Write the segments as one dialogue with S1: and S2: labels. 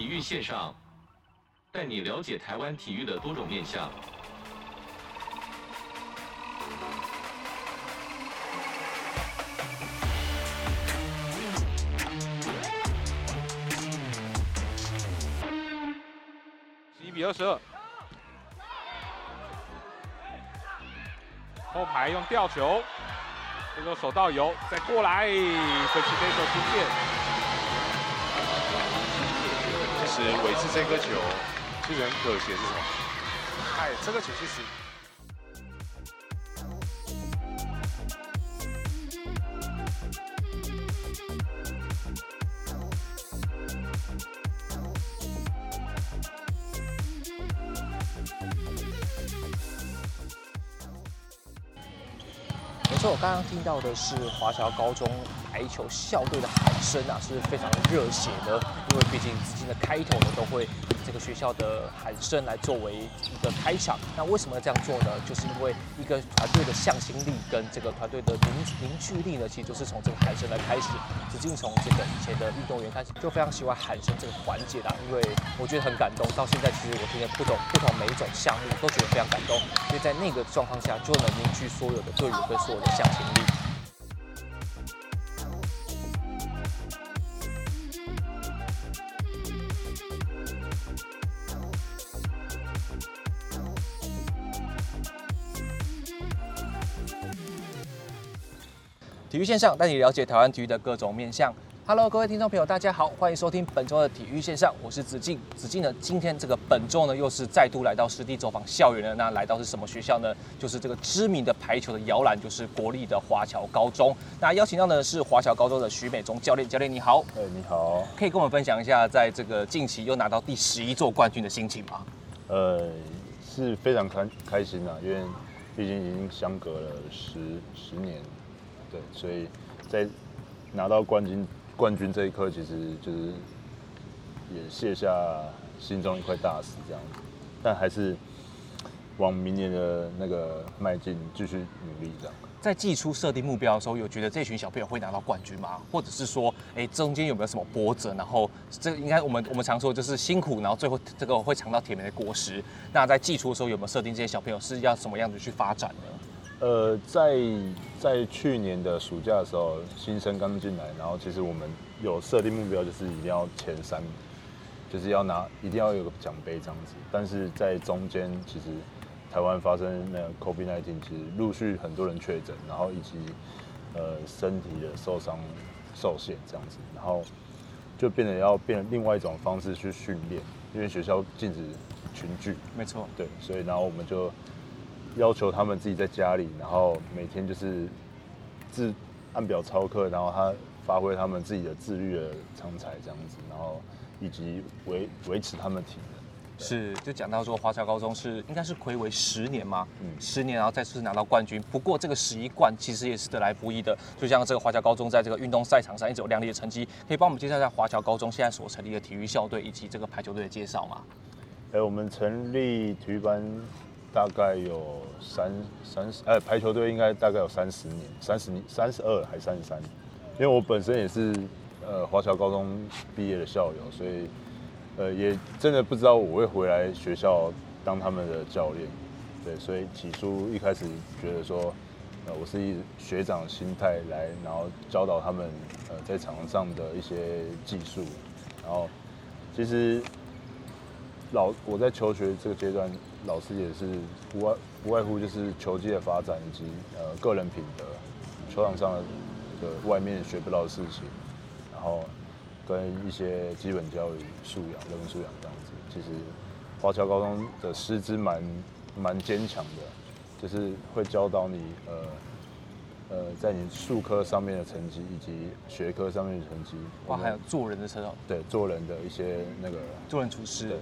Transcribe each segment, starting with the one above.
S1: 体育线上，带你了解台湾体育的多种面向。
S2: 十一比二十二，后排用吊球，这个手到油，再过来，可惜这手出
S3: 线。实维持这颗球其实很可惜是什么？
S4: 哎，这个球其实。
S5: 没错，我刚刚听到的是华侨高中排球校队的喊声啊，是非常热血的。因为毕竟资金的开头呢，都会以这个学校的喊声来作为一个开场。那为什么要这样做呢？就是因为一个团队的向心力跟这个团队的凝凝聚力呢，其实就是从这个喊声来开始。子敬从这个以前的运动员开始，就非常喜欢喊声这个环节啦，因为我觉得很感动。到现在其实我听了不同不同每一种项目，都觉得非常感动。因为在那个状况下，就能凝聚所有的队友跟所有的向心力。育线上带你了解台湾体育的各种面向。Hello，各位听众朋友，大家好，欢迎收听本周的体育线上，我是子敬。子敬呢，今天这个本周呢，又是再度来到实地走访校园了。那来到是什么学校呢？就是这个知名的排球的摇篮，就是国立的华侨高中。那邀请到的是华侨高中的徐美中教练，教练你好。
S6: 哎，你好。
S5: 可以跟我们分享一下，在这个近期又拿到第十一座冠军的心情吗？
S6: 呃，是非常开开心啊，因为毕竟已经相隔了十十年。对，所以在拿到冠军冠军这一刻，其实就是也卸下心中一块大石这样子，但还是往明年的那个迈进，继续努力这样。
S5: 在季初设定目标的时候，有觉得这群小朋友会拿到冠军吗？或者是说，哎，中间有没有什么波折？然后这个应该我们我们常说就是辛苦，然后最后这个会尝到甜美的果实。那在季初的时候，有没有设定这些小朋友是要什么样子去发展呢？
S6: 呃，在在去年的暑假的时候，新生刚进来，然后其实我们有设定目标，就是一定要前三，就是要拿，一定要有个奖杯这样子。但是在中间，其实台湾发生那个 COVID-19，其实陆续很多人确诊，然后以及呃身体的受伤受限这样子，然后就变得要变另外一种方式去训练，因为学校禁止群聚。
S5: 没错，
S6: 对，所以然后我们就。要求他们自己在家里，然后每天就是自按表操课，然后他发挥他们自己的自律的长才这样子，然后以及维维持他们体能。
S5: 是，就讲到说华侨高中是应该是魁违十年嘛？
S6: 嗯，
S5: 十年，然后再次拿到冠军。不过这个十一冠其实也是得来不易的。就像这个华侨高中在这个运动赛场上一直有亮丽的成绩，可以帮我们介绍一下华侨高中现在所成立的体育校队以及这个排球队的介绍吗？
S6: 哎，我们成立体育班。大概有三三十，呃，排球队应该大概有三十年，三十年，三十二还三十三？因为我本身也是呃华侨高中毕业的校友，所以呃也真的不知道我会回来学校当他们的教练，对，所以起初一开始觉得说，呃，我是以学长心态来，然后教导他们呃在场上的一些技术，然后其实老我在求学这个阶段。老师也是不外不外乎就是球技的发展以及呃个人品德，球场上的的外面学不到的事情，然后跟一些基本教育素养、人文素养这样子。其实华侨高中的师资蛮蛮坚强的，就是会教导你呃呃在你数科上面的成绩以及学科上面的成绩。
S5: 哇，还有做人的成长。
S6: 对，做人的一些那个
S5: 做人处事。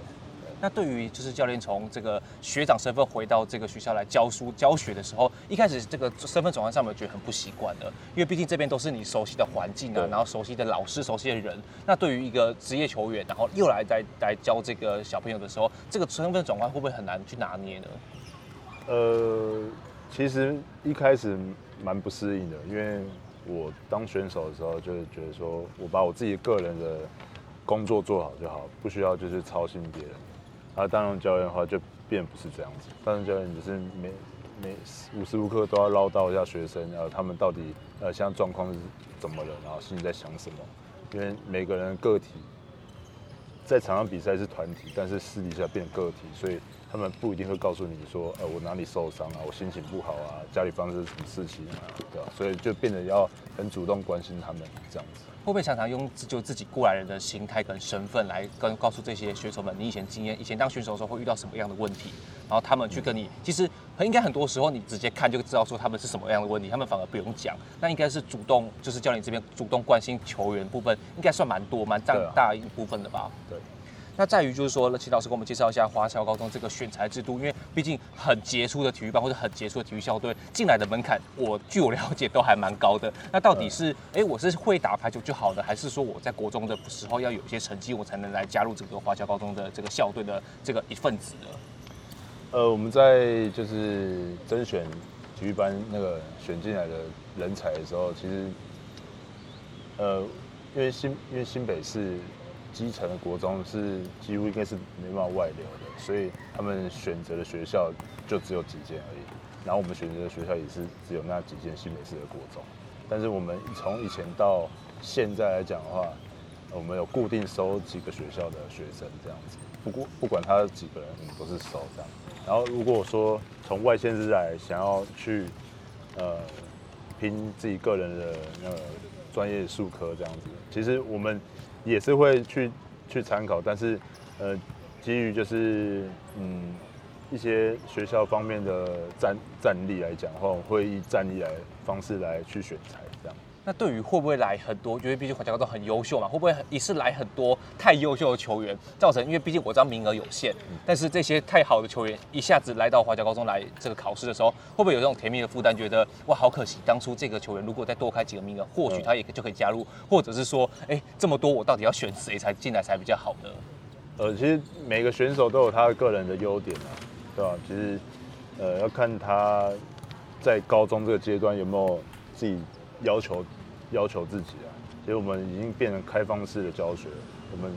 S5: 那对于就是教练从这个学长身份回到这个学校来教书教学的时候，一开始这个身份转换上面觉得很不习惯的，因为毕竟这边都是你熟悉的环境啊，然后熟悉的老师、熟悉的人。那对于一个职业球员，然后又来来来教这个小朋友的时候，这个身份转换会不会很难去拿捏呢？
S6: 呃，其实一开始蛮不适应的，因为我当选手的时候，就是觉得说我把我自己个人的工作做好就好，不需要就是操心别人。而担任教练的话，就变不是这样子。担任教练只是每每无时无刻都要唠叨一下学生，然后他们到底呃现在状况是怎么了，然后心里在想什么。因为每个人个体在场上比赛是团体，但是私底下变个体，所以他们不一定会告诉你说，呃，我哪里受伤啊，我心情不好啊，家里发生什么事情啊，对吧？所以就变得要很主动关心他们这样子。
S5: 会不会常常用就自己过来人的心态跟身份来跟告诉这些选手们，你以前经验，以前当选手的时候会遇到什么样的问题，然后他们去跟你，其实应该很多时候你直接看就知道说他们是什么样的问题，他们反而不用讲，那应该是主动，就是教练这边主动关心球员部分，应该算蛮多蛮占大一部分的吧？
S6: 对。
S5: 那在于就是说，请老师给我们介绍一下华侨高中这个选材制度，因为毕竟很杰出的体育班或者很杰出的体育校队进来的门槛，我据我了解都还蛮高的。那到底是哎、嗯，我是会打排球就好的，还是说我在国中的时候要有一些成绩，我才能来加入这个华侨高中的这个校队的这个一份子呢？
S6: 呃，我们在就是甄选体育班那个选进来的人才的时候，其实呃，因为新因为新北市。基层的国中是几乎应该是没办法外流的，所以他们选择的学校就只有几间而已。然后我们选择的学校也是只有那几间新北市的国中。但是我们从以前到现在来讲的话，我们有固定收几个学校的学生这样子。不过不管他几个人，我们都是收这样。然后如果说从外县市来想要去呃拼自己个人的那个专业术科这样子，其实我们。也是会去去参考，但是，呃，基于就是嗯一些学校方面的战战力来讲的话，我会以战力来方式来去选材。
S5: 那对于会不会来很多，因为毕竟华侨高中很优秀嘛，会不会一次来很多太优秀的球员，造成因为毕竟我知道名额有限，但是这些太好的球员一下子来到华侨高中来这个考试的时候，会不会有这种甜蜜的负担？觉得哇，好可惜，当初这个球员如果再多开几个名额，或许他也就可以加入，或者是说，哎，这么多我到底要选谁才进来才比较好呢？
S6: 呃，其实每个选手都有他的个人的优点啊，对吧？其实呃要看他在高中这个阶段有没有自己要求。要求自己啊，其实我们已经变成开放式的教学，我们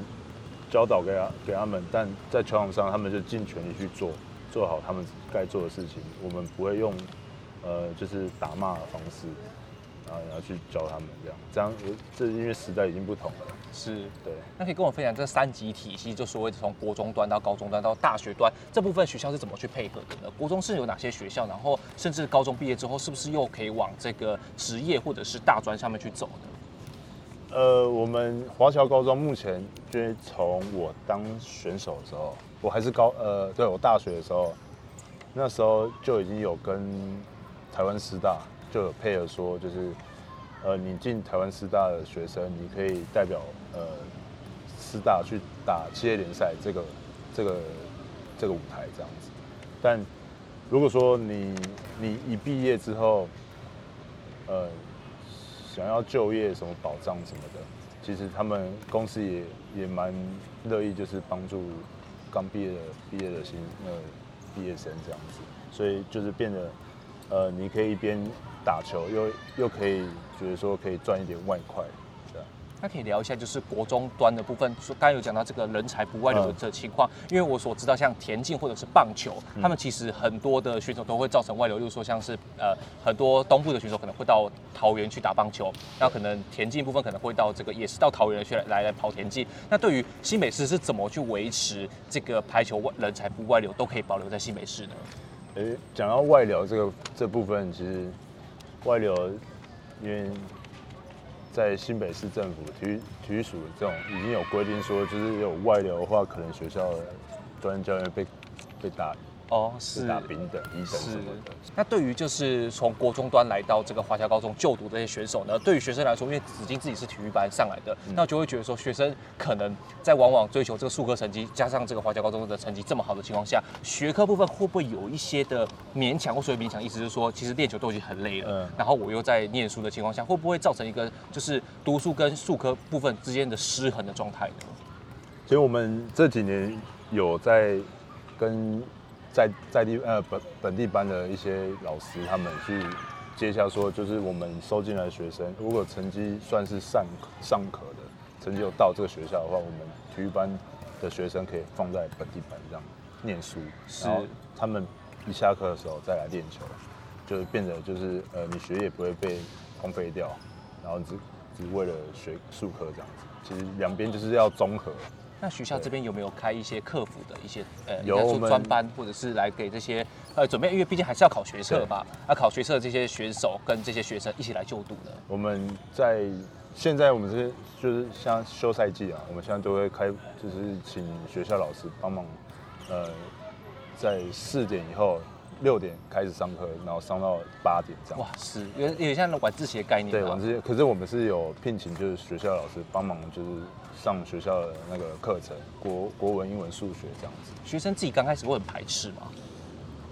S6: 教导给他给他们，但在球场上他们就尽全力去做，做好他们该做的事情。我们不会用呃就是打骂的方式，然后然后去教他们这样，这样这因为时代已经不同了。
S5: 是
S6: 对。
S5: 那可以跟我分享这三级体系，就所谓从国中端到高中端到大学端这部分学校是怎么去配合的呢？国中是有哪些学校？然后甚至高中毕业之后，是不是又可以往这个职业或者是大专上面去走呢？
S6: 呃，我们华侨高中目前就是从我当选手的时候，我还是高呃，对我大学的时候，那时候就已经有跟台湾师大就有配合说，就是呃，你进台湾师大的学生，你可以代表。呃，师大去打企业联赛，这个这个这个舞台这样子。但如果说你你一毕业之后，呃，想要就业什么保障什么的，其实他们公司也也蛮乐意，就是帮助刚毕业的毕业的新呃毕业生这样子。所以就是变得，呃，你可以一边打球，又又可以觉得说可以赚一点外快。
S5: 对那可以聊一下，就是国中端的部分。说刚才有讲到这个人才不外流的这情况，因为我所知道，像田径或者是棒球，他们其实很多的选手都会造成外流。例如说，像是呃很多东部的选手可能会到桃园去打棒球，那可能田径部分可能会到这个也是到桃园去来来，来跑田径。那对于新北市是怎么去维持这个排球外人才不外流，都可以保留在新北市呢？
S6: 诶，讲到外流这个这部分，其实外流因为。在新北市政府体育体育署这种已经有规定说，就是有外流的话，可能学校的专业教练被被打。哦，是打丙等、一等什么的。
S5: 那对于就是从国中端来到这个华侨高中就读这些选手呢，对于学生来说，因为子金自己是体育班上来的，嗯、那就会觉得说，学生可能在往往追求这个数科成绩，加上这个华侨高中的成绩这么好的情况下，学科部分会不会有一些的勉强？或所谓勉强，意思是说，其实练球都已经很累了，嗯，然后我又在念书的情况下，会不会造成一个就是读书跟数科部分之间的失衡的状态呢？
S6: 其实我们这几年有在跟。在在地呃本本地班的一些老师，他们去接下说，就是我们收进来的学生，如果成绩算是上上可的，成绩有到这个学校的话，我们体育班的学生可以放在本地班这样念书，然后他们一下课的时候再来练球，就是变得就是呃，你学业不会被荒废掉，然后只只为了学术科这样子。其实两边就是要综合。
S5: 那学校这边有没有开一些客服的一些呃，
S6: 有我们
S5: 专班，或者是来给这些呃准备？因为毕竟还是要考学测吧，要考学测的这些选手跟这些学生一起来就读的。
S6: 我们在现在我们这些就是像休赛季啊，我们现在都会开，就是请学校老师帮忙，呃，在四点以后六点开始上课，然后上到八点这样。
S5: 哇，是有有点像晚自习的概念。
S6: 对，晚自习。可是我们是有聘请，就是学校老师帮忙，就是。上学校的那个课程，国国文、英文、数学这样子。
S5: 学生自己刚开始会很排斥吗？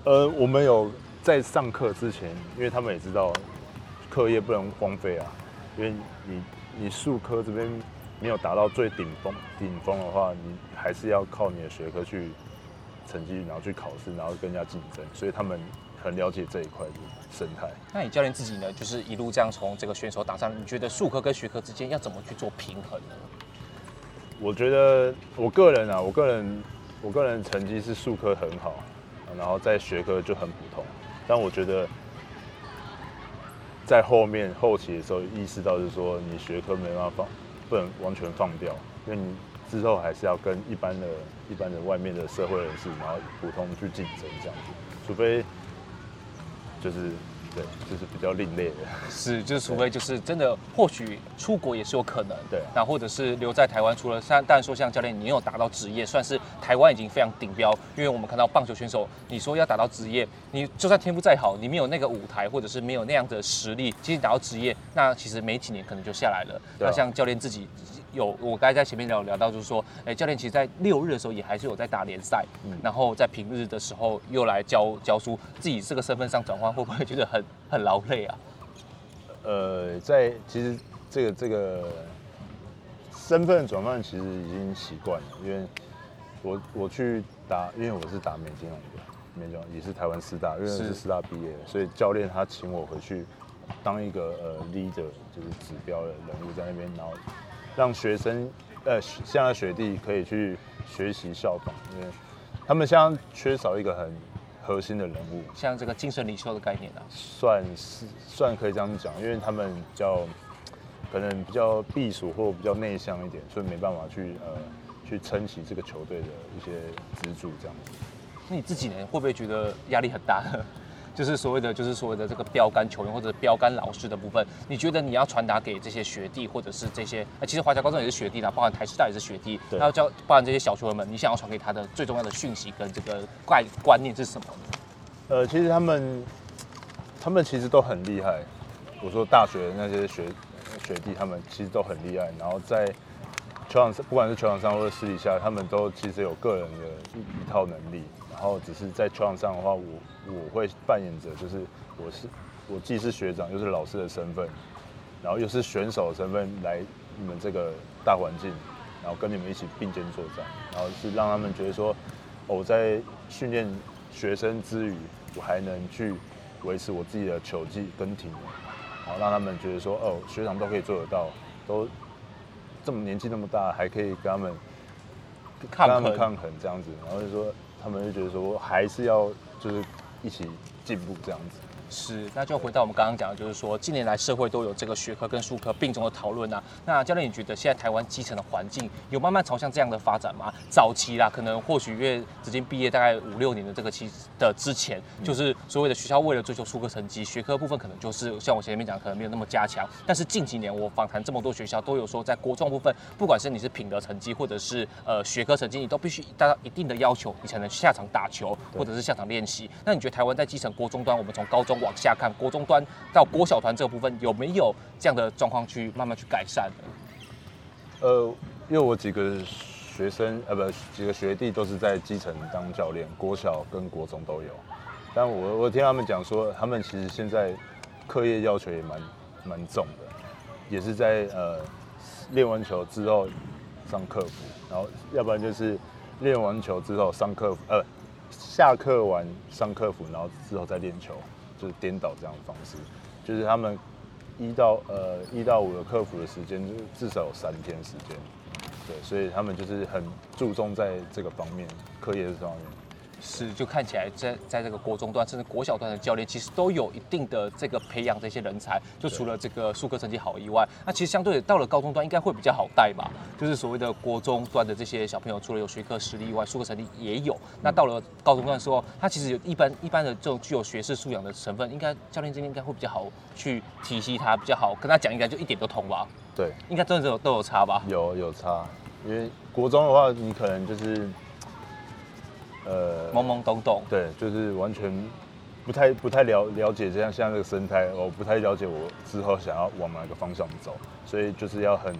S6: 呃，我们有在上课之前，因为他们也知道课业不能荒废啊。因为你你数科这边没有达到最顶峰顶峰的话，你还是要靠你的学科去成绩，然后去考试，然后跟人家竞争。所以他们很了解这一块的生态。
S5: 那你教练自己呢？就是一路这样从这个选手打上，你觉得术科跟学科之间要怎么去做平衡呢？
S6: 我觉得我个人啊，我个人我个人成绩是数科很好，然后在学科就很普通。但我觉得在后面后期的时候，意识到就是说你学科没办法放，不能完全放掉，因为你之后还是要跟一般的、一般的外面的社会人士，然后普通去竞争这样子，除非就是。对，就是比较另类的，
S5: 是，就是除非就是真的，或许出国也是有可能，
S6: 对，
S5: 那或者是留在台湾，除了像，但说像教练，你有达到职业，算是台湾已经非常顶标，因为我们看到棒球选手，你说要达到职业，你就算天赋再好，你没有那个舞台，或者是没有那样的实力，其实达到职业，那其实没几年可能就下来了。啊、那像教练自己。有，我刚才在前面聊聊到，就是说，哎，教练其实，在六日的时候也还是有在打联赛，嗯，然后在平日的时候又来教教书，自己这个身份上转换，会不会觉得很很劳累啊？
S6: 呃，在其实这个这个身份转换其实已经习惯了，因为我我去打，因为我是打美金龙的，美金龙也是台湾师大，因为是师大毕业的，所以教练他请我回去当一个呃 leader，就是指标的人物在那边，然后。让学生，呃，现在学弟可以去学习效仿，因为他们现在缺少一个很核心的人物，
S5: 像这个精神领袖的概念啊，
S6: 算是算可以这样讲，因为他们比较可能比较避暑或比较内向一点，所以没办法去呃去撑起这个球队的一些支柱这样子。
S5: 那你自己呢，会不会觉得压力很大？就是所谓的，就是所谓的这个标杆球员或者标杆老师的部分，你觉得你要传达给这些学弟或者是这些，其实华侨高中也是学弟啦，包含台师大也是学弟，然后教包含这些小球员们，你想要传给他的最重要的讯息跟这个概观念是什么呢？
S6: 呃，其实他们他们其实都很厉害。我说大学的那些学学弟，他们其实都很厉害。然后在球场上，不管是球场上或者私底下，他们都其实有个人的一一套能力。然后只是在球场上的话，我我会扮演着，就是我是我既是学长又是老师的身份，然后又是选手的身份来你们这个大环境，然后跟你们一起并肩作战，然后是让他们觉得说，我在训练学生之余，我还能去维持我自己的球技跟体能，然后让他们觉得说，哦，学长都可以做得到，都这么年纪那么大，还可以跟他们跟他们抗衡这样子，然后就说。他们就觉得说，还是要就是一起进步这样子。
S5: 是，那就回到我们刚刚讲的，就是说近年来社会都有这个学科跟术科并重的讨论啊。那教练，你觉得现在台湾基层的环境有慢慢朝向这样的发展吗？早期啦，可能或许因为直接毕业大概五六年的这个期的之前，就是所谓的学校为了追求术科成绩，学科部分可能就是像我前面讲，可能没有那么加强。但是近几年我访谈这么多学校，都有说在国中部分，不管是你是品德成绩或者是呃学科成绩，你都必须达到一定的要求，你才能下场打球或者是下场练习。那你觉得台湾在基层国中端，我们从高中往下看国中端到国小团这个部分有没有这样的状况去慢慢去改善呢？
S6: 呃，因为我几个学生呃不几个学弟都是在基层当教练，国小跟国中都有。但我我听他们讲说，他们其实现在课业要求也蛮蛮重的，也是在呃练完球之后上课辅，然后要不然就是练完球之后上课辅呃下课完上课辅，然后之后再练球。就是颠倒这样的方式，就是他们一到呃一到五的客服的时间，就至少有三天时间。对，所以他们就是很注重在这个方面，课业这方面。
S5: 是，就看起来在在这个国中段甚至国小段的教练，其实都有一定的这个培养这些人才。就除了这个数科成绩好以外，那其实相对的到了高中段应该会比较好带吧？就是所谓的国中段的这些小朋友，除了有学科实力以外，数科成绩也有。那到了高中段的时候，他其实有一般一般的这种具有学识素养的成分，应该教练这边应该会比较好去体系他，比较好跟他讲，应该就一点都通吧？
S6: 对，
S5: 应该真的都有都有差吧？
S6: 有有差，因为国中的话，你可能就是。呃，
S5: 懵懵懂懂，
S6: 对，就是完全不太不太了了解这样像这个生态，我不太了解我之后想要往哪个方向走，所以就是要很。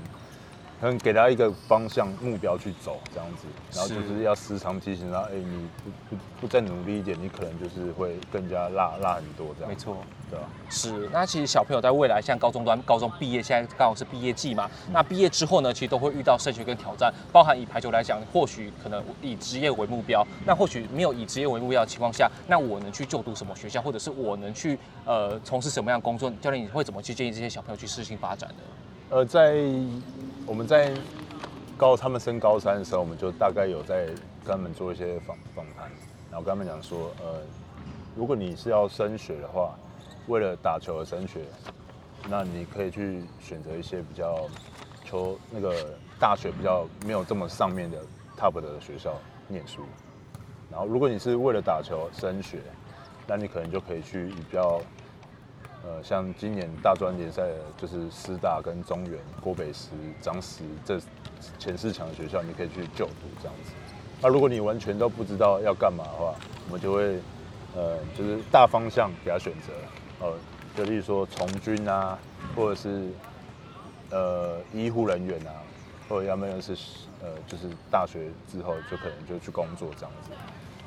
S6: 很给他一个方向目标去走这样子，然后就是要时常提醒他，哎，你不不不再努力一点，你可能就是会更加落落很多
S5: 这样。
S6: 没错，
S5: 是。那其实小朋友在未来，像高中端、高中毕业，现在刚好是毕业季嘛。那毕业之后呢，其实都会遇到升学跟挑战，包含以排球来讲，或许可能以职业为目标，那或许没有以职业为目标的情况下，那我能去就读什么学校，或者是我能去呃从事什么样的工作？教练，你会怎么去建议这些小朋友去适性发展呢？
S6: 呃，在我们在高他们升高三的时候，我们就大概有在跟他们做一些访访谈，然后跟他们讲说，呃，如果你是要升学的话，为了打球而升学，那你可以去选择一些比较求那个大学比较没有这么上面的 top 的学校念书。然后，如果你是为了打球升学，那你可能就可以去比较。呃，像今年大专联赛，就是师大跟中原、郭北师、张师这前四强的学校，你可以去就读这样子。那如果你完全都不知道要干嘛的话，我们就会呃，就是大方向给他选择。呃，就例如说从军啊，或者是呃医护人员啊，或者要么是呃，就是大学之后就可能就去工作这样子。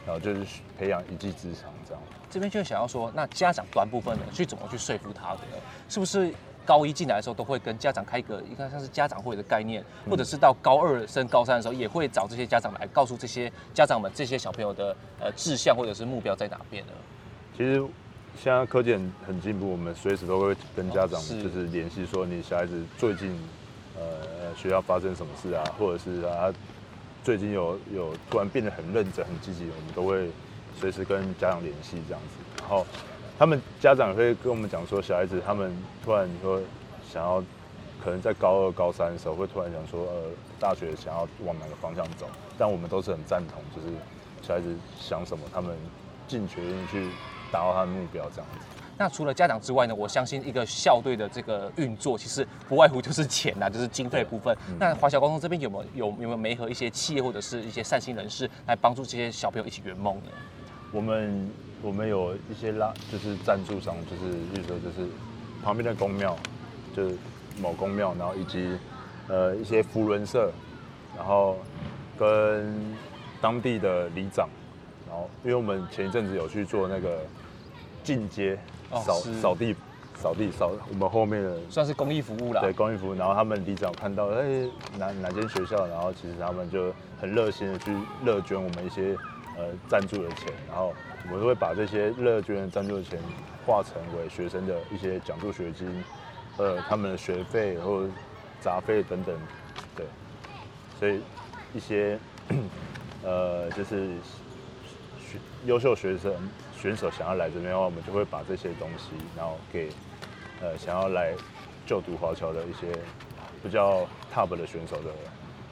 S6: 然后就是培养一技之长，这样。
S5: 这边就想要说，那家长端部分呢，去怎么去说服他的呢？是不是高一进来的时候都会跟家长开一个，应该像是家长会的概念，或者是到高二升高三的时候，也会找这些家长来告诉这些家长们，这些小朋友的呃志向或者是目标在哪边呢？
S6: 其实现在科技很很进步，我们随时都会跟家长就是联系，说你小孩子最近呃学校发生什么事啊，或者是啊。最近有有突然变得很认真、很积极，我们都会随时跟家长联系这样子。然后他们家长会跟我们讲说，小孩子他们突然说想要，可能在高二、高三的时候会突然想说，呃，大学想要往哪个方向走。但我们都是很赞同，就是小孩子想什么，他们尽全力去达到他的目标这样子。
S5: 那除了家长之外呢，我相信一个校队的这个运作，其实不外乎就是钱呐，就是经费部分。嗯、那华侨高中这边有没有有有没有没和一些企业或者是一些善心人士来帮助这些小朋友一起圆梦呢？
S6: 我们我们有一些拉，就是赞助商，就是比如说就是旁边的公庙，就是某公庙，然后以及呃一些福伦社，然后跟当地的里长，然后因为我们前一阵子有去做那个进阶。扫扫地，扫地扫我们后面的
S5: 算是公益服务啦。
S6: 对，公益服务。然后他们里长看到，哎、欸，哪哪间学校，然后其实他们就很热心的去乐捐我们一些呃赞助的钱，然后我们会把这些乐捐的赞助的钱化成为学生的一些奖助学金，呃，他们的学费或者杂费等等，对，所以一些 呃就是学优秀学生。选手想要来这边的话，我们就会把这些东西，然后给呃想要来就读华侨的一些比较 top 的选手的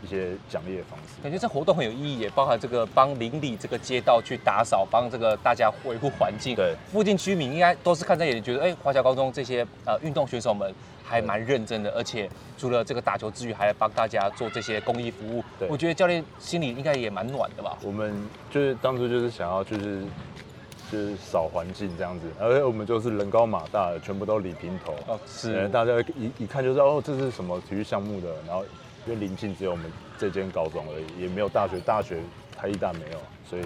S6: 一些奖励的方式。感觉这活动很有意义，也包含这个帮邻里这个街道去打扫，帮这个大家维护环境。对，附近居民应该都是看在眼里，觉得哎，华侨高中这些呃运动选手们还蛮认真的，而且除了这个打球之余，还来帮大家做这些公益服务。对，我觉得教练心里应该也蛮暖的吧。我们就是当初就是想要就是。就是扫环境这样子，而且我们就是人高马大的，全部都理平头。哦，是，大家一一看就知道哦，这是什么体育项目的。然后因为临近只有我们这间高中而已，也没有大学，大学台艺大没有，所以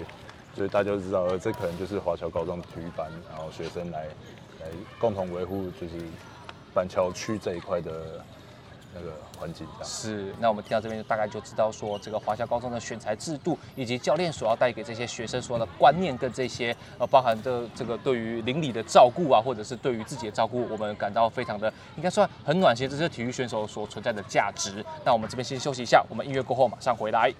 S6: 所以大家就知道，呃，这可能就是华侨高中体育班，然后学生来来共同维护就是板桥区这一块的那个环境。
S5: 是，那我们听到这边就大概就知道说，这个华侨高中的选材制度，以及教练所要带给这些学生所的观念跟这些呃，包含的这个对于邻里的照顾啊，或者是对于自己的照顾，我们感到非常的应该算很暖心，这是体育选手所存在的价值。那我们这边先休息一下，我们音乐过后马上回来。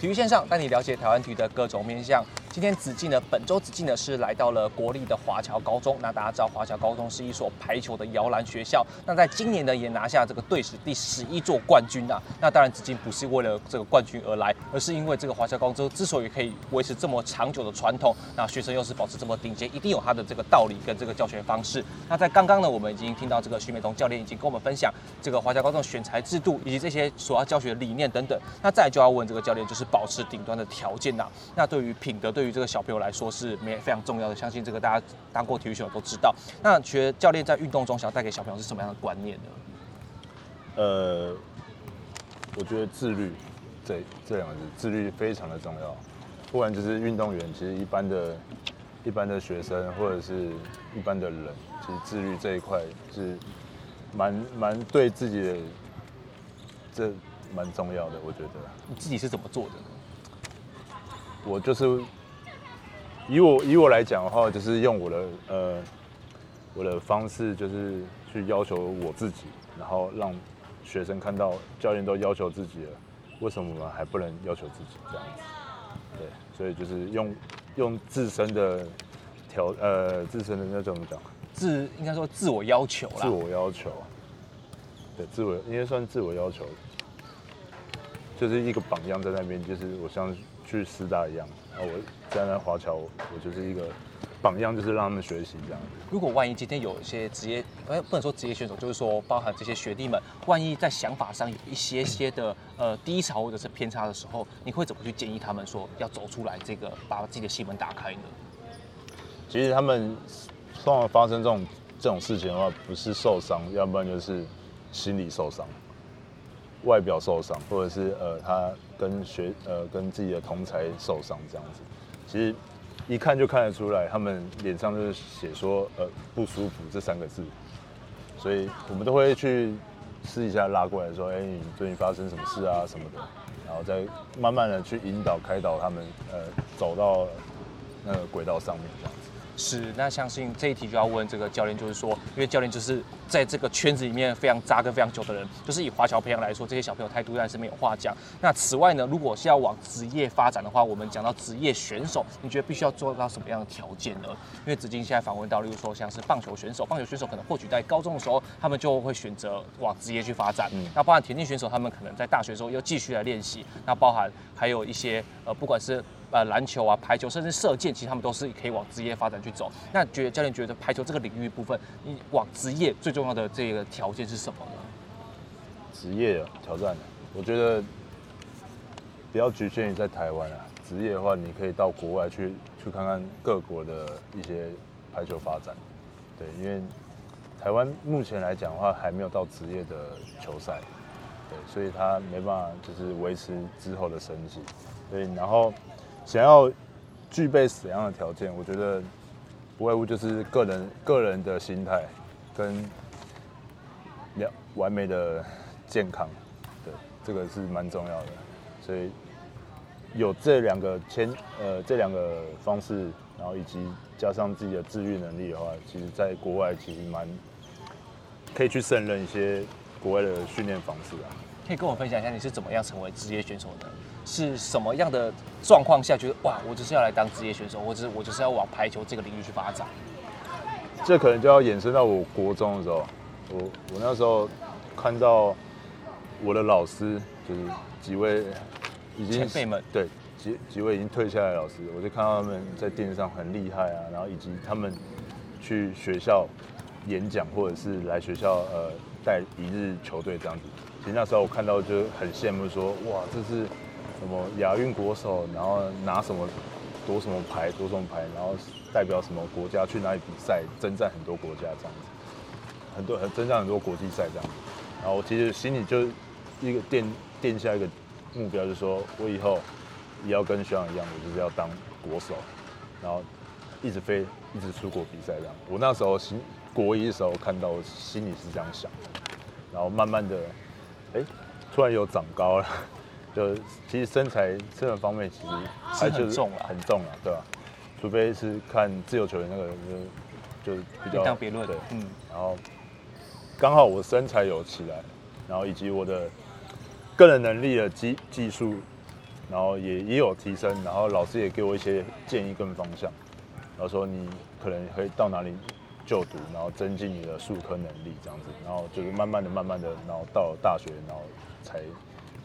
S5: 体育线上带你了解台湾体育的各种面向。今天子靖呢，本周子靖呢是来到了国立的华侨高中。那大家知道华侨高中是一所排球的摇篮学校。那在今年呢也拿下这个队史第十一座冠军啊。那当然子靖不是为了这个冠军而来，而是因为这个华侨高中之所以可以维持这么长久的传统，那学生又是保持这么顶尖，一定有他的这个道理跟这个教学方式。那在刚刚呢，我们已经听到这个徐美彤教练已经跟我们分享这个华侨高中选材制度以及这些所要教学的理念等等。那再就要问这个教练，就是保持顶端的条件呐。那对于品德，对于这个小朋友来说是没非常重要的，相信这个大家当过体育选手都知道。那觉得教练在运动中想要带给小朋友是什么样的观念呢？
S6: 呃，我觉得自律，这这两个字，自律非常的重要。不然就是运动员，其实一般的、一般的学生或者是一般的人，其实自律这一块是蛮蛮对自己的，这蛮重要的。我觉得
S5: 你自己是怎么做的？
S6: 我就是以我以我来讲的话，就是用我的呃我的方式，就是去要求我自己，然后让学生看到教练都要求自己了，为什么我们还不能要求自己这样子？对，所以就是用用自身的条呃自身的那怎么讲？
S5: 自应该说自我要求啦。
S6: 自我要求，对，自我应该算自我要求，就是一个榜样在那边，就是我像。去师大一样，啊，我站在华侨，我就是一个榜样，就是让他们学习这样。
S5: 如果万一今天有一些职业，哎，不能说职业选手，就是说包含这些学弟们，万一在想法上有一些些的呃低潮或者是偏差的时候，你会怎么去建议他们说要走出来，这个把自己的心门打开呢？
S6: 其实他们通常发生这种这种事情的话，不是受伤，要不然就是心理受伤。外表受伤，或者是呃，他跟学呃跟自己的同才受伤这样子，其实一看就看得出来，他们脸上就是写说呃不舒服这三个字，所以我们都会去试一下拉过来说，哎、你最近发生什么事啊什么的，然后再慢慢的去引导开导他们，呃，走到那个轨道上面这样子。
S5: 是，那相信这一题就要问这个教练，就是说，因为教练就是在这个圈子里面非常扎根非常久的人，就是以华侨培养来说，这些小朋友态度当然是没有话讲。那此外呢，如果是要往职业发展的话，我们讲到职业选手，你觉得必须要做到什么样的条件呢？因为紫金现在访问到，例如说像是棒球选手，棒球选手可能或许在高中的时候，他们就会选择往职业去发展。嗯，那包含田径选手，他们可能在大学的时候又继续来练习。那包含还有一些呃，不管是呃，篮球啊、排球，甚至射箭，其实他们都是可以往职业发展去走。那觉得教练觉得排球这个领域部分，你往职业最重要的这个条件是什么呢？
S6: 职业挑战，我觉得不要局限于在台湾啊。职业的话，你可以到国外去去看看各国的一些排球发展。对，因为台湾目前来讲的话，还没有到职业的球赛，对，所以他没办法就是维持之后的生计。对，然后。想要具备怎样的条件？我觉得不外乎就是个人个人的心态跟两完美的健康，对，这个是蛮重要的。所以有这两个牵呃这两个方式，然后以及加上自己的自愈能力的话，其实在国外其实蛮可以去胜任一些国外的训练方式啊。
S5: 可以跟我分享一下你是怎么样成为职业选手的？是什么样的状况下觉得哇，我就是要来当职业选手，或者是我就是要往排球这个领域去发展？
S6: 这可能就要延伸到我国中的时候，我我那时候看到我的老师，就是几位已经
S5: 前辈们，
S6: 对几几位已经退下来的老师，我就看到他们在电视上很厉害啊，然后以及他们去学校演讲，或者是来学校呃带一日球队这样子。其实那时候我看到就很羡慕说，说哇，这是什么亚运国手，然后拿什么夺什么牌，夺什么牌，然后。代表什么国家去哪里比赛，征战很多国家这样子，很多很征战很多国际赛这样。然后我其实心里就一个垫垫下一个目标，就是说我以后也要跟学长一样，我就是要当国手，然后一直飞，一直出国比赛这样。我那时候心国一的时候看到，心里是这样想的。然后慢慢的，哎，突然有长高了，就其实身材身材方面其实还是
S5: 很重了，
S6: 很重了，对吧？除非是看自由球员那个就就比较
S5: 另当别论，
S6: 对，
S5: 嗯，
S6: 然后刚好我身材有起来，然后以及我的个人能力的技技术，然后也也有提升，然后老师也给我一些建议跟方向，然后说你可能可以到哪里就读，然后增进你的数科能力这样子，然后就是慢慢的、慢慢的，然后到了大学，然后才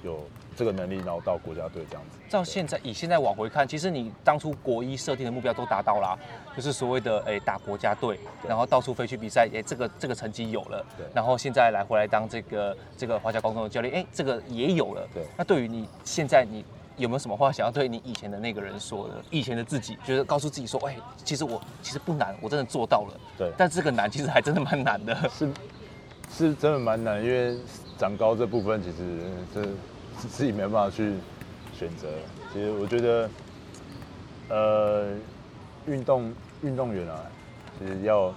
S6: 有。这个能力，然后到国家队这样子。
S5: 照现在以现在往回看，其实你当初国一设定的目标都达到了，就是所谓的诶打国家队，然后到处飞去比赛，诶这个这个成绩有了。对。然后现在来回来当这个这个华侨高中的教练，诶这个也有了。对。那对于你现在，你有没有什么话想要对你以前的那个人说的？以前的自己，就是告诉自己说，哎，其实我其实不难，我真的做到了。对。但这个难，其实还真的蛮难的。
S6: 是，是真的蛮难，因为长高这部分其实这。自己没办法去选择。其实我觉得，呃，运动运动员啊，其实要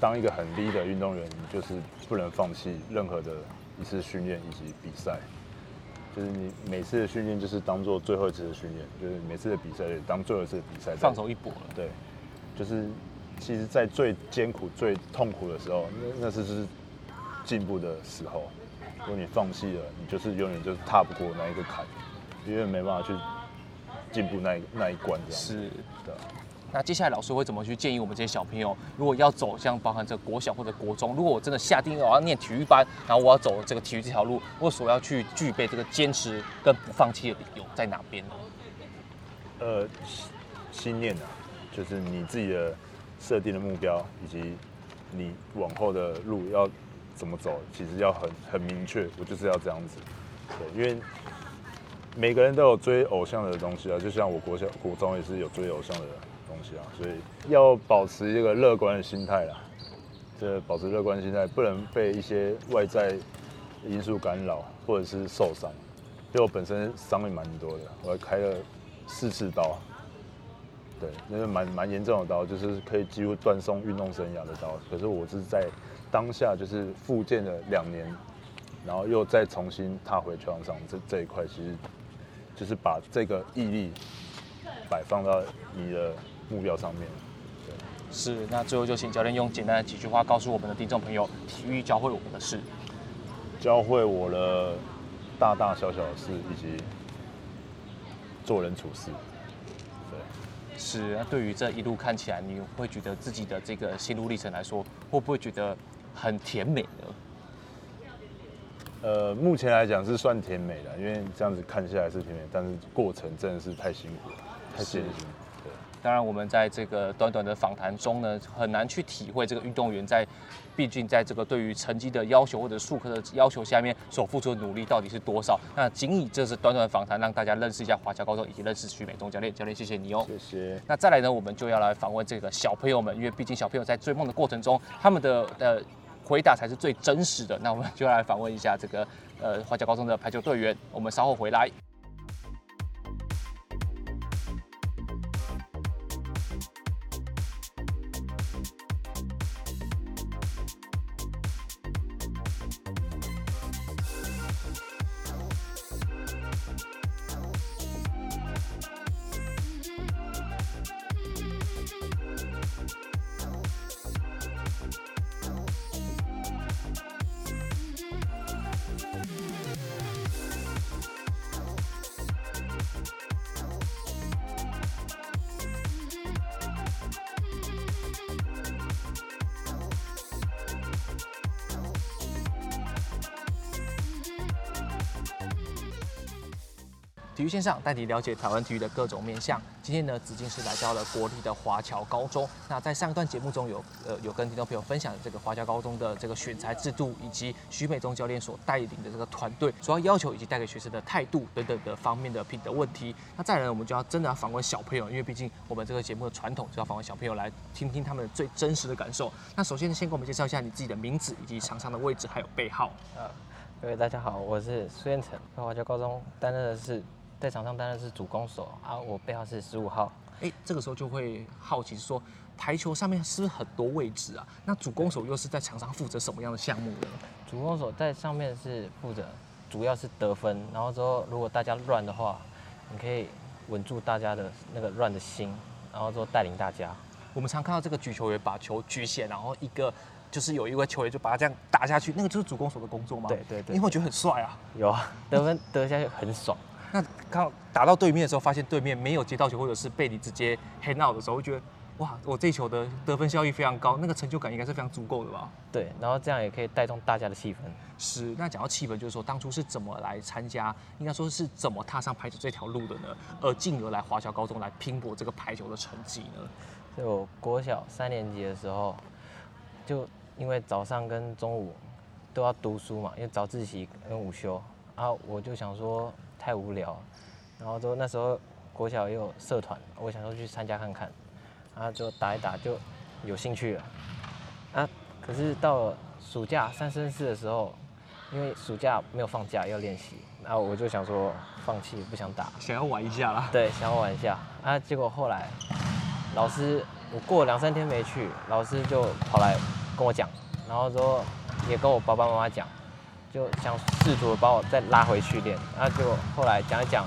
S6: 当一个很厉的运动员，你就是不能放弃任何的一次训练以及比赛。就是你每次的训练就是当做最后一次的训练，就是每次的比赛当最后一次的比赛。
S5: 放手一搏了。
S6: 对，就是其实，在最艰苦、最痛苦的时候，那那是就是进步的时候。如果你放弃了，你就是永远就是踏不过那一个坎，因为没办法去进步那一那一关这样。
S5: 是的。那接下来老师会怎么去建议我们这些小朋友，如果要走像包含这个国小或者国中，如果我真的下定我要念体育班，然后我要走这个体育这条路，我所要去具备这个坚持跟不放弃的理由在哪边呢？
S6: 呃，心念啊，就是你自己的设定的目标，以及你往后的路要。怎么走？其实要很很明确，我就是要这样子。对，因为每个人都有追偶像的东西啊，就像我国小、国中也是有追偶像的东西啊，所以要保持一个乐观的心态啦。这保持乐观心态，不能被一些外在因素干扰，或者是受伤。因为我本身伤也蛮多的，我还开了四次刀。对，那是蛮蛮严重的刀，就是可以几乎断送运动生涯的刀。可是我是在。当下就是复健了两年，然后又再重新踏回球场上，这这一块其实就是把这个毅力摆放到你的目标上面。对，
S5: 是。那最后就请教练用简单的几句话告诉我们的听众朋友，体育教会我们的事，
S6: 教会我的大大小小的事以及做人处事。对，
S5: 是。那对于这一路看起来，你会觉得自己的这个心路历程来说，会不会觉得？很甜美的，
S6: 呃，目前来讲是算甜美的，因为这样子看下来是甜美，但是过程真的是太辛苦了，太艰辛。对，
S5: 当然我们在这个短短的访谈中呢，很难去体会这个运动员在，毕竟在这个对于成绩的要求或者术科的要求下面所付出的努力到底是多少。那仅以这次短短的访谈，让大家认识一下华侨高中以及认识徐美宗教练。教练，谢谢你哦。
S6: 谢谢。
S5: 那再来呢，我们就要来访问这个小朋友们，因为毕竟小朋友在追梦的过程中，他们的呃。回答才是最真实的。那我们就来访问一下这个呃华侨高中的排球队员。我们稍后回来。体育线上带你了解台湾体育的各种面向。今天呢，子敬是来到了国立的华侨高中。那在上一段节目中有呃有跟听众朋友分享这个华侨高中的这个选材制度，以及许美忠教练所带领的这个团队主要要求以及带给学生的态度等等的方面的品德问题。那再来呢，我们就要真的要访问小朋友，因为毕竟我们这个节目的传统就要访问小朋友来听听他们最真实的感受。那首先先给我们介绍一下你自己的名字以及场上的位置还有背号。
S7: 呃，各位大家好，我是苏彦成，在华侨高中担任的是。在场上当然是主攻手啊，我背号是十五号。
S5: 哎，这个时候就会好奇说，台球上面是不是很多位置啊？那主攻手又是在场上负责什么样的项目呢？
S7: 主攻手在上面是负责，主要是得分，然后之后如果大家乱的话，你可以稳住大家的那个乱的心，然后之后带领大家。
S5: 我们常看到这个举球员把球举起来，然后一个就是有一位球员就把他这样打下去，那个就是主攻手的工作吗？
S7: 对对对。
S5: 你会觉得很帅啊？
S7: 有啊，得分得下去很爽。
S5: 那刚打到对面的时候，发现对面没有接到球，或者是被你直接 hand out 的时候，会觉得哇，我这一球的得分效益非常高，那个成就感应该是非常足够的吧？
S7: 对，然后这样也可以带动大家的气氛。
S5: 是，那讲到气氛，就是说当初是怎么来参加，应该说是怎么踏上排球这条路的呢？而进而来华侨高中来拼搏这个排球的成绩呢？
S7: 在我国小三年级的时候，就因为早上跟中午都要读书嘛，因为早自习跟午休，然后我就想说。太无聊，然后就那时候国小也有社团，我想说去参加看看，然后就打一打就有兴趣了。啊，可是到了暑假三升四的时候，因为暑假没有放假要练习，然后我就想说放弃不想打，
S5: 想要玩一下啦。
S7: 对，想要玩一下。啊，结果后来老师我过了两三天没去，老师就跑来跟我讲，然后说也跟我爸爸妈妈讲。就想试图把我再拉回去练，然后就后来讲一讲，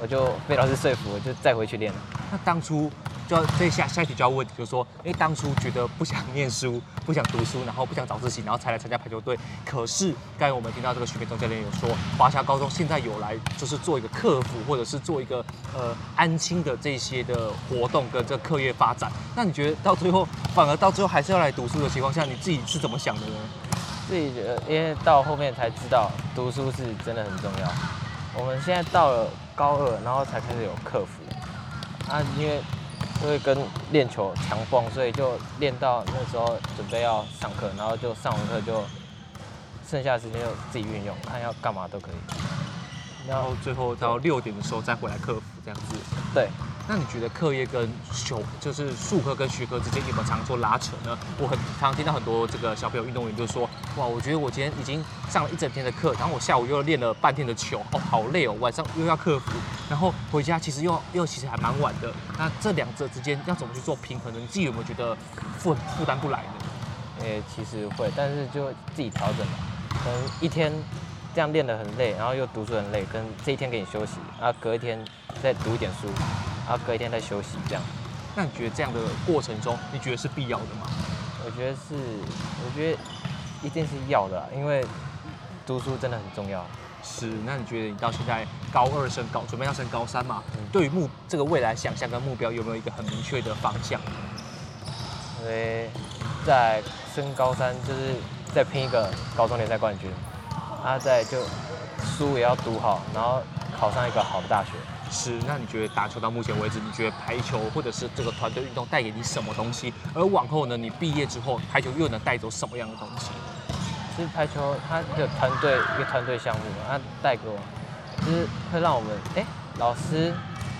S7: 我就被老师说服，就再回去练了。
S5: 那当初就要这下下一题就要问，就是说，哎，当初觉得不想念书，不想读书，然后不想早自习，然后才来参加排球队。可是刚才我们听到这个徐美中教练有说，华侨高中现在有来就是做一个课辅，或者是做一个呃安亲的这些的活动跟这课业发展。那你觉得到最后反而到最后还是要来读书的情况下，你自己是怎么想的呢？
S7: 自己觉得，因为到后面才知道读书是真的很重要。我们现在到了高二，然后才开始有课辅。啊，因为因为跟练球强蹦，所以就练到那时候准备要上课，然后就上完课就剩下的时间就自己运用，看要干嘛都可以。
S5: 然后最后到六点的时候再回来课辅，这样子。
S7: 对。
S5: 那你觉得课业跟学就是术科跟学科之间有没有常做拉扯呢？我很常听到很多这个小朋友运动员就说，哇，我觉得我今天已经上了一整天的课，然后我下午又练了半天的球，哦，好累哦，晚上又要克服，然后回家其实又又其实还蛮晚的。那这两者之间要怎么去做平衡呢？你自己有没有觉得负负担不来呢？
S7: 诶，其实会，但是就自己调整嘛。可能一天这样练得很累，然后又读书很累，跟这一天给你休息，然后隔一天再读一点书。然后隔一天再休息，这样。
S5: 那你觉得这样的过程中，你觉得是必要的吗？
S7: 我觉得是，我觉得一定是要的，因为读书真的很重要。
S5: 是，那你觉得你到现在高二升高，准备要升高三嘛？嗯、对于目这个未来想象跟目标，有没有一个很明确的方向？
S7: 因为在升高三，就是再拼一个高中联赛冠军，啊，再就书也要读好，然后考上一个好的大学。
S5: 是，那你觉得打球到目前为止，你觉得排球或者是这个团队运动带给你什么东西？而往后呢，你毕业之后，排球又能带走什么样的东西？
S7: 其实排球它的团队一个团队项目，它带给我，就是会让我们，哎、老师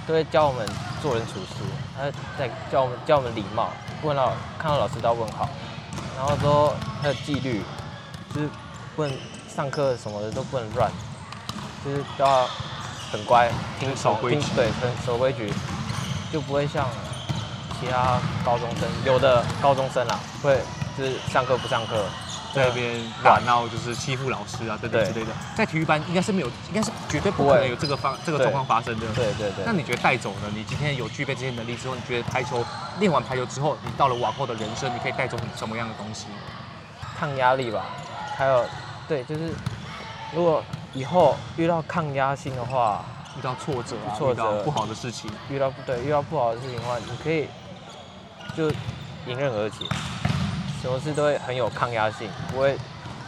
S7: 都会教我们做人处事，他在教我们教我们礼貌，问到看到老师都要问好，然后说还有纪律，就是不能上课什么的都不能乱，就是都要。很乖，听守规矩，对，很守规矩，就不会像其他高中生，有的高中生啊，会就是上课不上课，
S5: 在那边打闹，就是欺负老师啊，等等之类的。在体育班应该是没有，应该是绝对不可能有这个方这个状况发生的。
S7: 对对对。
S5: 那你觉得带走呢？你今天有具备这些能力之后，你觉得排球练完排球之后，你到了往后的人生，你可以带走什么样的东西？
S7: 抗压力吧，还有，对，就是如果。以后遇到抗压性的话，
S5: 遇到挫折啊，
S7: 挫折，
S5: 遇到不好的事情，
S7: 遇到不对，遇到不好的事情的话，你可以就迎刃而解，什么事都会很有抗压性，不会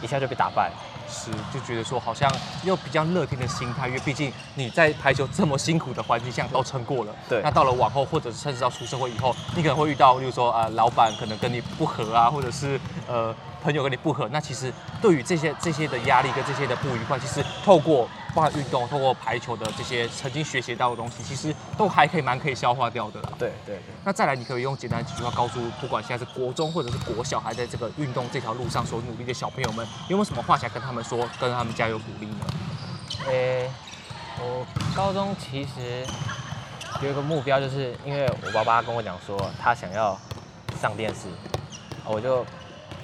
S7: 一下就被打败。
S5: 是，就觉得说好像又比较乐天的心态，因为毕竟你在排球这么辛苦的环境下都撑过了。
S7: 对。
S5: 那到了往后，或者甚至到出社会以后，你可能会遇到，例如说啊、呃，老板可能跟你不合啊，或者是呃朋友跟你不合。那其实对于这些这些的压力跟这些的不愉快，其实透过包含运动，透过排球的这些曾经学习到的东西，其实都还可以蛮可以消化掉的啦。
S7: 对对对。
S5: 那再来，你可以用简单几句话告诉，不管现在是国中或者是国小，还在这个运动这条路上所努力的小朋友们，有没有什么话想跟他们说，跟他们加油鼓励呢？
S7: 诶、欸，我高中其实有一个目标，就是因为我爸爸跟我讲说他想要上电视，我就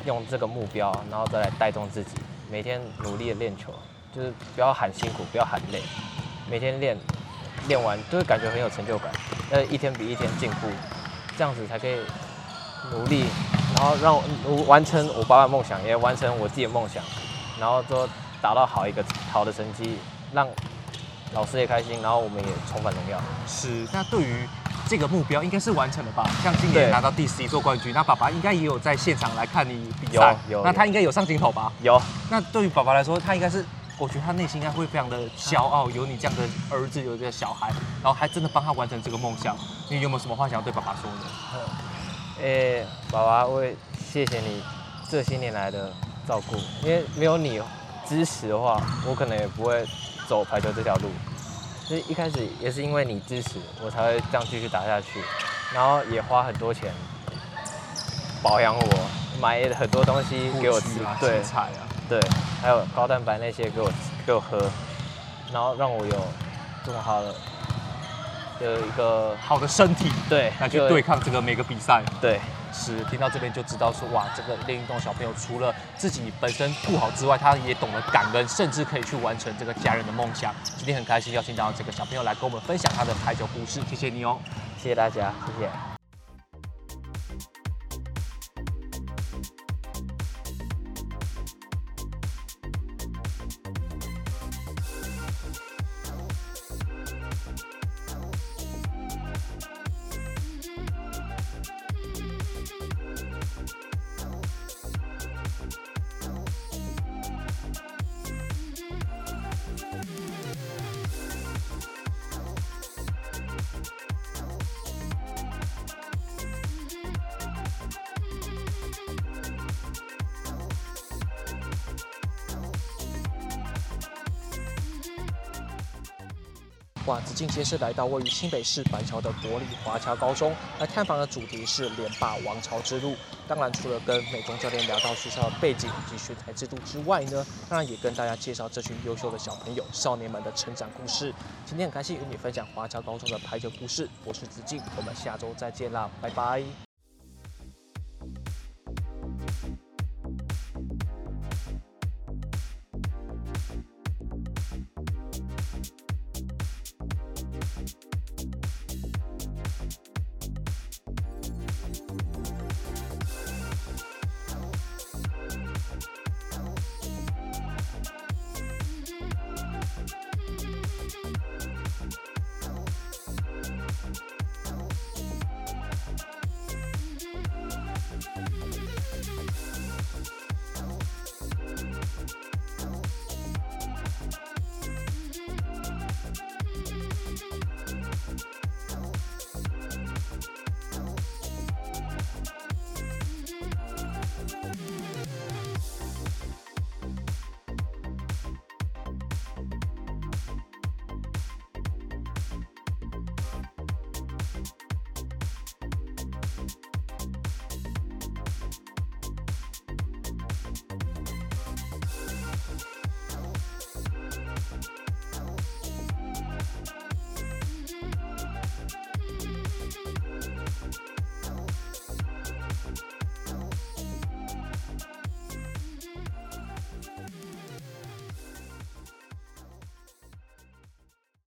S7: 用这个目标，然后再来带动自己，每天努力的练球。就是不要喊辛苦，不要喊累，每天练，练完都会感觉很有成就感，呃，一天比一天进步，这样子才可以努力，然后让我完成我爸爸梦想，也完成我自己的梦想，然后说达到好一个好的成绩，让老师也开心，然后我们也重返荣耀。
S5: 是，那对于这个目标应该是完成了吧？像今年拿到第十一座冠军，那爸爸应该也有在现场来看你比赛，
S7: 有，有，
S5: 那他应该有上镜头吧？
S7: 有。
S5: 那对于爸爸来说，他应该是。我觉得他内心应该会非常的骄傲，有你这样的儿子，有这个小孩，然后还真的帮他完成这个梦想。你有没有什么话想要对爸爸说的？
S7: 诶、欸，爸爸，我也谢谢你这些年来的照顾，因为没有你支持的话，我可能也不会走排球这条路。所以一开始也是因为你支持，我才会这样继续打下去，然后也花很多钱保养我，买很多东西给我吃，
S5: 啊、
S7: 对，
S5: 菜啊。
S7: 对，还有高蛋白那些给我给我喝，然后让我有这么好的的一个
S5: 好的身体，
S7: 对，
S5: 来去对抗这个每个比赛。
S7: 对，
S5: 是听到这边就知道说，哇，这个练运动小朋友除了自己本身不好之外，他也懂得感恩，甚至可以去完成这个家人的梦想。今天很开心邀请到这个小朋友来跟我们分享他的排球故事，谢谢你哦，
S7: 谢谢大家，
S5: 谢谢。今天是来到位于新北市板桥的国立华侨高中来探访的主题是联霸王朝之路。当然，除了跟美中教练聊到学校的背景以及选才制度之外呢，当然也跟大家介绍这群优秀的小朋友、少年们的成长故事。今天很开心与你分享华侨高中的排球故事。我是子敬，我们下周再见啦，拜拜。